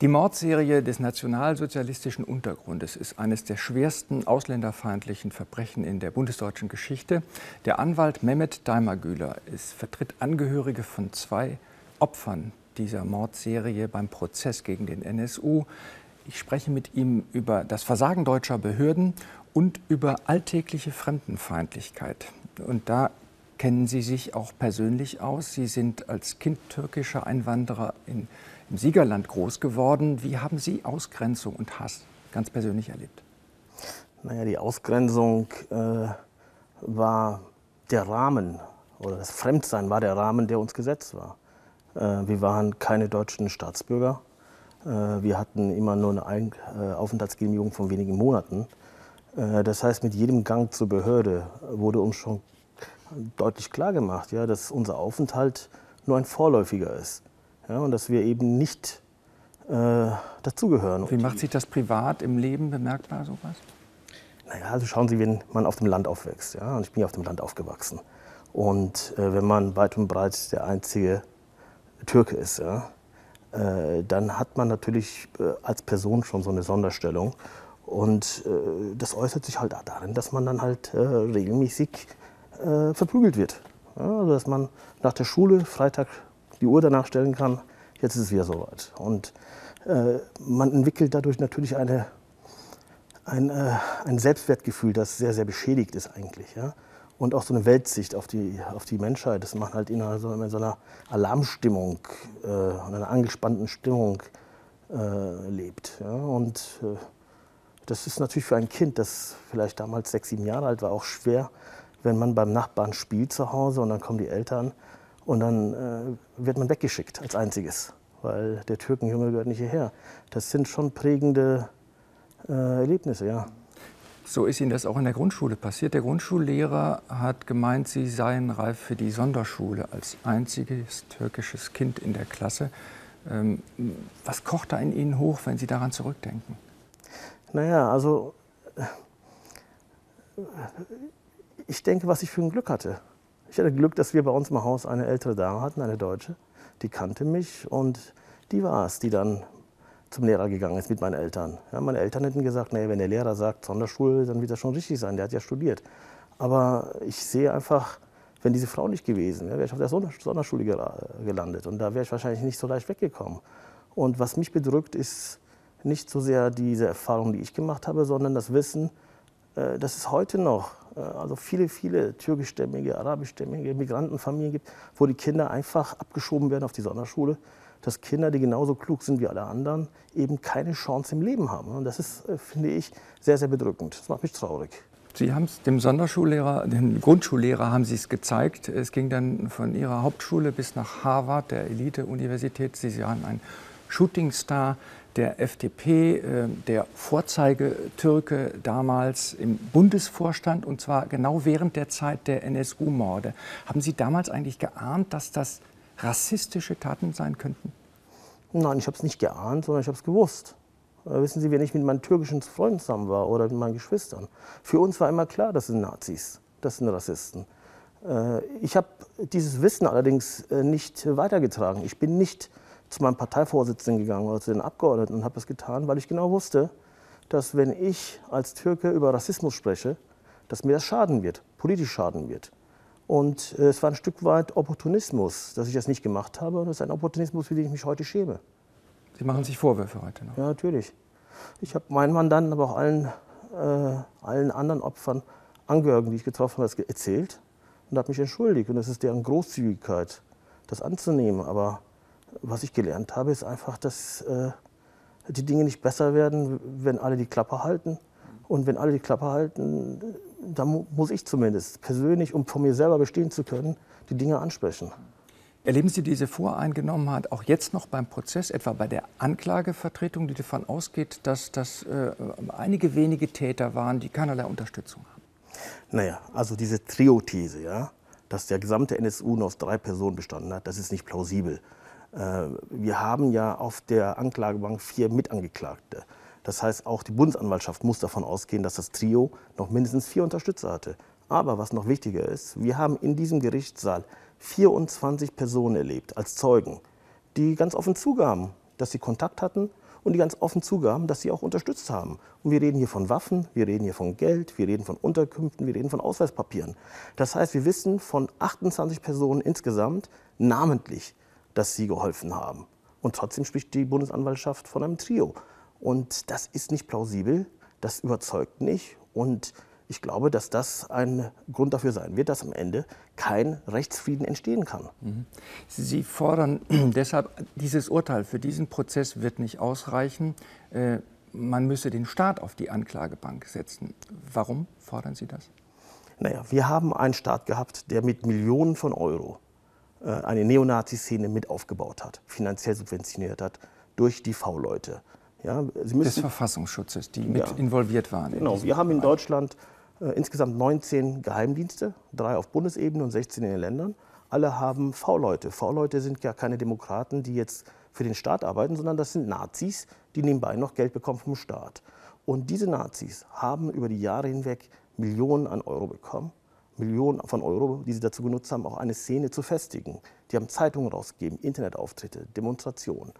Die Mordserie des nationalsozialistischen Untergrundes ist eines der schwersten ausländerfeindlichen Verbrechen in der bundesdeutschen Geschichte. Der Anwalt Mehmet Daimagüler vertritt Angehörige von zwei Opfern dieser Mordserie beim Prozess gegen den NSU. Ich spreche mit ihm über das Versagen deutscher Behörden und über alltägliche Fremdenfeindlichkeit. Und da kennen Sie sich auch persönlich aus. Sie sind als Kind türkischer Einwanderer in im Siegerland groß geworden. Wie haben Sie Ausgrenzung und Hass ganz persönlich erlebt? Naja, die Ausgrenzung äh, war der Rahmen oder das Fremdsein war der Rahmen, der uns gesetzt war. Äh, wir waren keine deutschen Staatsbürger. Äh, wir hatten immer nur eine Ein äh, Aufenthaltsgenehmigung von wenigen Monaten. Äh, das heißt, mit jedem Gang zur Behörde wurde uns schon deutlich klar gemacht, ja, dass unser Aufenthalt nur ein vorläufiger ist ja, und dass wir eben nicht äh, dazugehören. Wie macht sich das privat im Leben bemerkbar, sowas? Naja, also schauen Sie, wenn man auf dem Land aufwächst, ja, und ich bin ja auf dem Land aufgewachsen. Und äh, wenn man weit und breit der einzige Türke ist, ja, äh, dann hat man natürlich äh, als Person schon so eine Sonderstellung. Und äh, das äußert sich halt darin, dass man dann halt äh, verprügelt wird. Ja, also dass man nach der Schule Freitag die Uhr danach stellen kann, jetzt ist es wieder soweit. Und äh, man entwickelt dadurch natürlich eine, ein, äh, ein Selbstwertgefühl, das sehr, sehr beschädigt ist eigentlich. Ja? Und auch so eine Weltsicht auf die, auf die Menschheit, dass man halt in, so, in so einer Alarmstimmung äh, und einer angespannten Stimmung äh, lebt. Ja? Und äh, das ist natürlich für ein Kind, das vielleicht damals sechs, sieben Jahre alt war, auch schwer, wenn man beim Nachbarn spielt zu Hause und dann kommen die Eltern und dann äh, wird man weggeschickt als einziges, weil der Türkenjunge gehört nicht hierher. Das sind schon prägende äh, Erlebnisse, ja. So ist Ihnen das auch in der Grundschule passiert. Der Grundschullehrer hat gemeint, Sie seien reif für die Sonderschule als einziges türkisches Kind in der Klasse. Ähm, was kocht da in Ihnen hoch, wenn Sie daran zurückdenken? Naja, also ich denke, was ich für ein Glück hatte. Ich hatte Glück, dass wir bei uns im Haus eine ältere Dame hatten, eine Deutsche, die kannte mich und die war es, die dann zum Lehrer gegangen ist mit meinen Eltern. Ja, meine Eltern hätten gesagt, nee, wenn der Lehrer sagt Sonderschule, dann wird das schon richtig sein, der hat ja studiert. Aber ich sehe einfach, wenn diese Frau nicht gewesen wäre, wäre ich auf der Sonderschule gelandet und da wäre ich wahrscheinlich nicht so leicht weggekommen. Und was mich bedrückt, ist nicht so sehr diese Erfahrung, die ich gemacht habe, sondern das Wissen, äh, dass es heute noch also viele, viele türkischstämmige, arabischstämmige Migrantenfamilien gibt, wo die Kinder einfach abgeschoben werden auf die Sonderschule, dass Kinder, die genauso klug sind wie alle anderen, eben keine Chance im Leben haben. Und das ist, äh, finde ich, sehr, sehr bedrückend. Das macht mich traurig. Sie haben es dem Sonderschullehrer, dem Grundschullehrer haben Sie es gezeigt. Es ging dann von Ihrer Hauptschule bis nach Harvard, der Elite-Universität. Sie waren ein Shootingstar der FDP, äh, der Vorzeigetürke damals im Bundesvorstand und zwar genau während der Zeit der NSU-Morde. Haben Sie damals eigentlich geahnt, dass das rassistische Taten sein könnten? Nein, ich habe es nicht geahnt, sondern ich habe es gewusst. Äh, wissen Sie, wenn ich mit meinen türkischen Freunden zusammen war oder mit meinen Geschwistern, für uns war immer klar, das sind Nazis, das sind Rassisten. Äh, ich habe dieses Wissen allerdings nicht weitergetragen. Ich bin nicht zu meinem Parteivorsitzenden gegangen oder zu den Abgeordneten und habe das getan, weil ich genau wusste, dass wenn ich als Türke über Rassismus spreche, dass mir das schaden wird, politisch schaden wird. Und äh, es war ein Stück weit Opportunismus, dass ich das nicht gemacht habe. Und das ist ein Opportunismus, für den ich mich heute schäme. Sie machen sich Vorwürfe heute noch? Ja, natürlich. Ich habe meinen Mandanten, aber auch allen, äh, allen anderen Opfern, Angehörigen, die ich getroffen habe, das erzählt und habe mich entschuldigt. Und es ist deren Großzügigkeit, das anzunehmen. Aber was ich gelernt habe, ist einfach, dass äh, die Dinge nicht besser werden, wenn alle die Klappe halten. Und wenn alle die Klappe halten, dann muss ich zumindest persönlich, um von mir selber bestehen zu können, die Dinge ansprechen. Erleben Sie diese Voreingenommenheit auch jetzt noch beim Prozess, etwa bei der Anklagevertretung, die davon ausgeht, dass das äh, einige wenige Täter waren, die keinerlei Unterstützung haben? Naja, also diese Trio-These, ja, dass der gesamte NSU nur aus drei Personen bestanden hat, das ist nicht plausibel. Äh, wir haben ja auf der Anklagebank vier Mitangeklagte. Das heißt, auch die Bundesanwaltschaft muss davon ausgehen, dass das Trio noch mindestens vier Unterstützer hatte. Aber was noch wichtiger ist, wir haben in diesem Gerichtssaal 24 Personen erlebt als Zeugen, die ganz offen zugaben, dass sie Kontakt hatten und die ganz offen zugaben, dass sie auch unterstützt haben. Und wir reden hier von Waffen, wir reden hier von Geld, wir reden von Unterkünften, wir reden von Ausweispapieren. Das heißt, wir wissen von 28 Personen insgesamt namentlich, dass sie geholfen haben. Und trotzdem spricht die Bundesanwaltschaft von einem Trio. Und das ist nicht plausibel, das überzeugt nicht. Und ich glaube, dass das ein Grund dafür sein wird, dass am Ende kein Rechtsfrieden entstehen kann. Mhm. Sie fordern deshalb, dieses Urteil für diesen Prozess wird nicht ausreichen. Äh, man müsse den Staat auf die Anklagebank setzen. Warum fordern Sie das? Naja, wir haben einen Staat gehabt, der mit Millionen von Euro eine Neonazi-Szene mit aufgebaut hat, finanziell subventioniert hat durch die V-Leute. Ja, des Verfassungsschutzes, die mit ja, involviert waren. Genau, wir haben in Deutschland äh, insgesamt 19 Geheimdienste, drei auf Bundesebene und 16 in den Ländern. Alle haben V-Leute. V-Leute sind ja keine Demokraten, die jetzt für den Staat arbeiten, sondern das sind Nazis, die nebenbei noch Geld bekommen vom Staat. Und diese Nazis haben über die Jahre hinweg Millionen an Euro bekommen. Millionen von Euro, die sie dazu genutzt haben, auch eine Szene zu festigen. Die haben Zeitungen rausgegeben, Internetauftritte, Demonstrationen.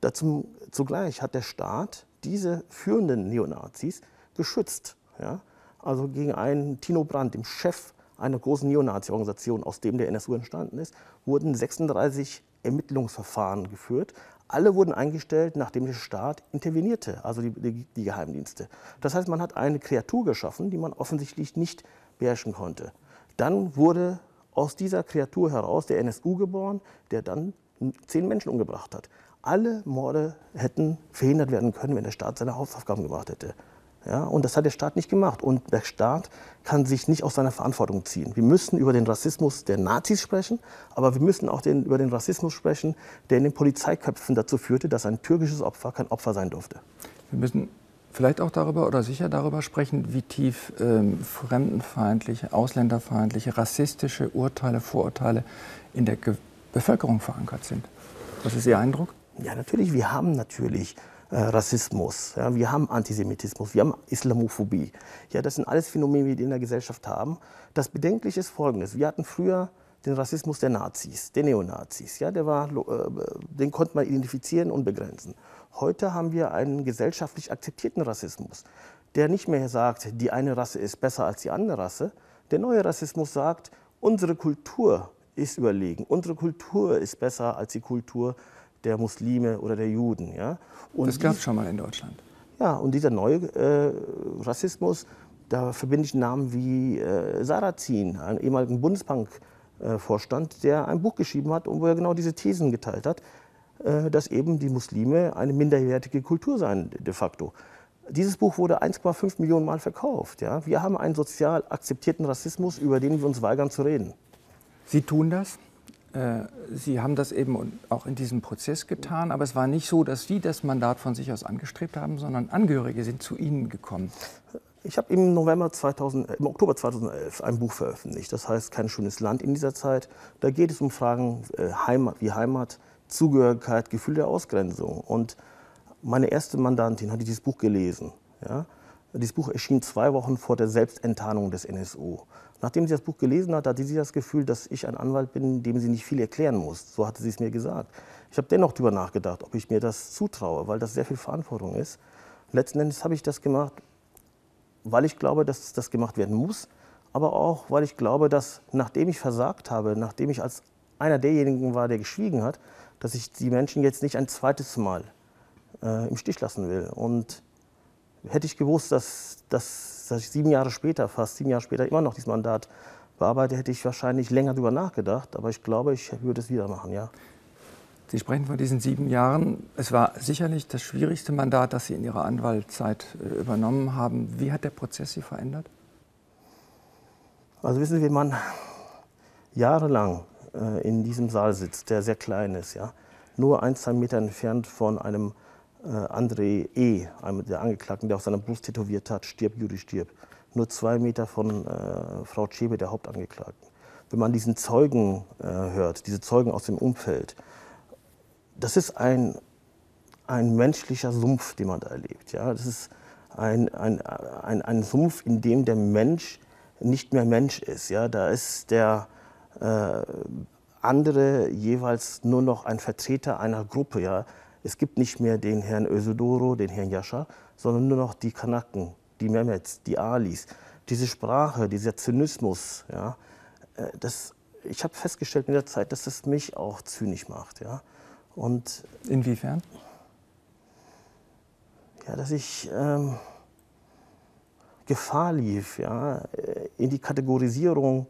Dazu, zugleich hat der Staat diese führenden Neonazis geschützt. Ja? also gegen einen Tino Brandt, dem Chef einer großen Neonazi-Organisation, aus dem der NSU entstanden ist, wurden 36 Ermittlungsverfahren geführt. Alle wurden eingestellt, nachdem der Staat intervenierte, also die, die, die Geheimdienste. Das heißt, man hat eine Kreatur geschaffen, die man offensichtlich nicht beherrschen konnte. Dann wurde aus dieser Kreatur heraus der NSU geboren, der dann zehn Menschen umgebracht hat. Alle Morde hätten verhindert werden können, wenn der Staat seine Hausaufgaben gemacht hätte. Ja, und das hat der Staat nicht gemacht. Und der Staat kann sich nicht aus seiner Verantwortung ziehen. Wir müssen über den Rassismus der Nazis sprechen, aber wir müssen auch den, über den Rassismus sprechen, der in den Polizeiköpfen dazu führte, dass ein türkisches Opfer kein Opfer sein durfte. Wir müssen vielleicht auch darüber oder sicher darüber sprechen, wie tief ähm, fremdenfeindliche, ausländerfeindliche, rassistische Urteile, Vorurteile in der Ge Bevölkerung verankert sind. Was ist Ihr Eindruck? Ja, natürlich. Wir haben natürlich äh, Rassismus, ja, wir haben Antisemitismus, wir haben Islamophobie. Ja, das sind alles Phänomene, die wir in der Gesellschaft haben. Das Bedenkliche ist Folgendes. Wir hatten früher den Rassismus der Nazis, der Neonazis. Ja, der war, äh, den konnte man identifizieren und begrenzen. Heute haben wir einen gesellschaftlich akzeptierten Rassismus, der nicht mehr sagt, die eine Rasse ist besser als die andere Rasse. Der neue Rassismus sagt, unsere Kultur ist überlegen, unsere Kultur ist besser als die Kultur der Muslime oder der Juden. Ja? Und das gab es schon mal in Deutschland. Ja, und dieser neue äh, Rassismus, da verbinde ich Namen wie äh, Sarrazin, einen ehemaligen Bundesbankvorstand, äh, der ein Buch geschrieben hat, wo er genau diese Thesen geteilt hat, äh, dass eben die Muslime eine minderwertige Kultur seien de facto. Dieses Buch wurde 1,5 Millionen Mal verkauft. Ja? Wir haben einen sozial akzeptierten Rassismus, über den wir uns weigern zu reden. Sie tun das? Äh, Sie haben das eben auch in diesem Prozess getan, aber es war nicht so, dass Sie das Mandat von sich aus angestrebt haben, sondern Angehörige sind zu Ihnen gekommen. Ich habe im November 2000, äh, im Oktober 2011 ein Buch veröffentlicht, das heißt Kein schönes Land in dieser Zeit. Da geht es um Fragen äh, Heimat, wie Heimat, Zugehörigkeit, Gefühl der Ausgrenzung. Und meine erste Mandantin hat dieses Buch gelesen. Ja? Dieses Buch erschien zwei Wochen vor der Selbstenttarnung des NSU. Nachdem sie das Buch gelesen hat, hatte sie das Gefühl, dass ich ein Anwalt bin, dem sie nicht viel erklären muss. So hatte sie es mir gesagt. Ich habe dennoch darüber nachgedacht, ob ich mir das zutraue, weil das sehr viel Verantwortung ist. Letzten Endes habe ich das gemacht, weil ich glaube, dass das gemacht werden muss, aber auch, weil ich glaube, dass nachdem ich versagt habe, nachdem ich als einer derjenigen war, der geschwiegen hat, dass ich die Menschen jetzt nicht ein zweites Mal äh, im Stich lassen will. Und hätte ich gewusst, dass, dass, dass ich sieben Jahre später, fast sieben Jahre später, immer noch dieses Mandat bearbeite, hätte ich wahrscheinlich länger darüber nachgedacht. Aber ich glaube, ich würde es wieder machen, ja. Sie sprechen von diesen sieben Jahren. Es war sicherlich das schwierigste Mandat, das Sie in Ihrer Anwaltszeit äh, übernommen haben. Wie hat der Prozess Sie verändert? Also wissen Sie, wenn man jahrelang äh, in diesem Saal sitzt, der sehr klein ist, ja, nur ein, zwei Meter entfernt von einem äh, André E., einem der Angeklagten, der auf seiner Brust tätowiert hat, stirb, Juri, stirb. Nur zwei Meter von äh, Frau Tschebe, der Hauptangeklagten. Wenn man diesen Zeugen äh, hört, diese Zeugen aus dem Umfeld, das ist ein, ein menschlicher Sumpf, den man da erlebt. Ja? Das ist ein, ein, ein, ein Sumpf, in dem der Mensch nicht mehr Mensch ist. Ja? Da ist der, äh, andere jeweils nur noch ein Vertreter einer Gruppe. Ja. Es gibt nicht mehr den Herrn Ösodoro, den Herrn Yasha, sondern nur noch die Kanaken, die Mehmets, die Alis. Diese Sprache, dieser Zynismus, ja, äh, das, ich habe festgestellt in der Zeit, dass das mich auch zynisch macht. Ja. Und Inwiefern? Ja, dass ich ähm, Gefahr lief, ja, in die Kategorisierung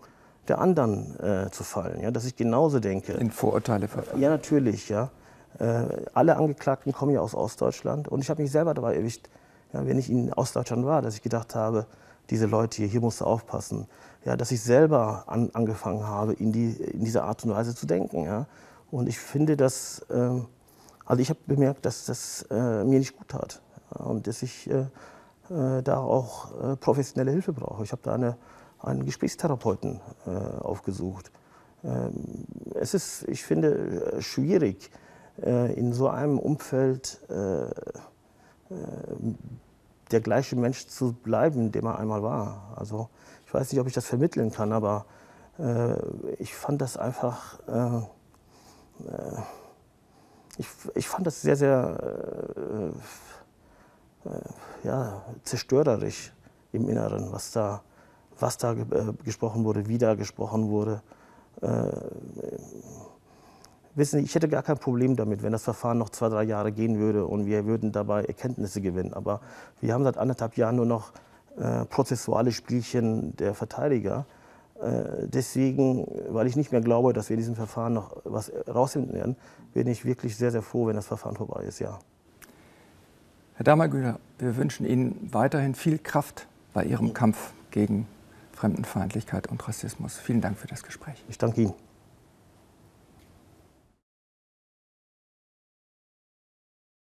der anderen äh, zu fallen, ja, dass ich genauso denke. In Vorurteile verfallen? Ja, natürlich. Ja. Äh, alle Angeklagten kommen ja aus Ostdeutschland und ich habe mich selber dabei erwischt, ja, wenn ich in Ostdeutschland war, dass ich gedacht habe, diese Leute hier, hier musst du aufpassen. Ja, dass ich selber an, angefangen habe, in, die, in dieser Art und Weise zu denken. Ja. Und ich finde, dass, äh, also ich habe bemerkt, dass das äh, mir nicht gut tat und dass ich äh, äh, da auch professionelle Hilfe brauche. Ich habe da eine, einen Gesprächstherapeuten aufgesucht. Ähm, es ist, ich finde, schwierig, in so einem Umfeld der gleiche Mensch zu bleiben, der man einmal war. Also ich weiß nicht, ob ich das vermitteln kann, aber ich fand das einfach, ich, ich fand das sehr, sehr äh, äh, ja, zerstörerisch im Inneren, was da, was da gesprochen wurde, wie da gesprochen wurde wissen Sie, ich hätte gar kein Problem damit, wenn das Verfahren noch zwei, drei Jahre gehen würde und wir würden dabei Erkenntnisse gewinnen. Aber wir haben seit anderthalb Jahren nur noch äh, prozessuale Spielchen der Verteidiger. Äh, deswegen, weil ich nicht mehr glaube, dass wir in diesem Verfahren noch was rausfinden werden, bin ich wirklich sehr, sehr froh, wenn das Verfahren vorbei ist, ja. Herr Dammergüler, wir wünschen Ihnen weiterhin viel Kraft bei Ihrem Kampf gegen Fremdenfeindlichkeit und Rassismus. Vielen Dank für das Gespräch. Ich danke Ihnen.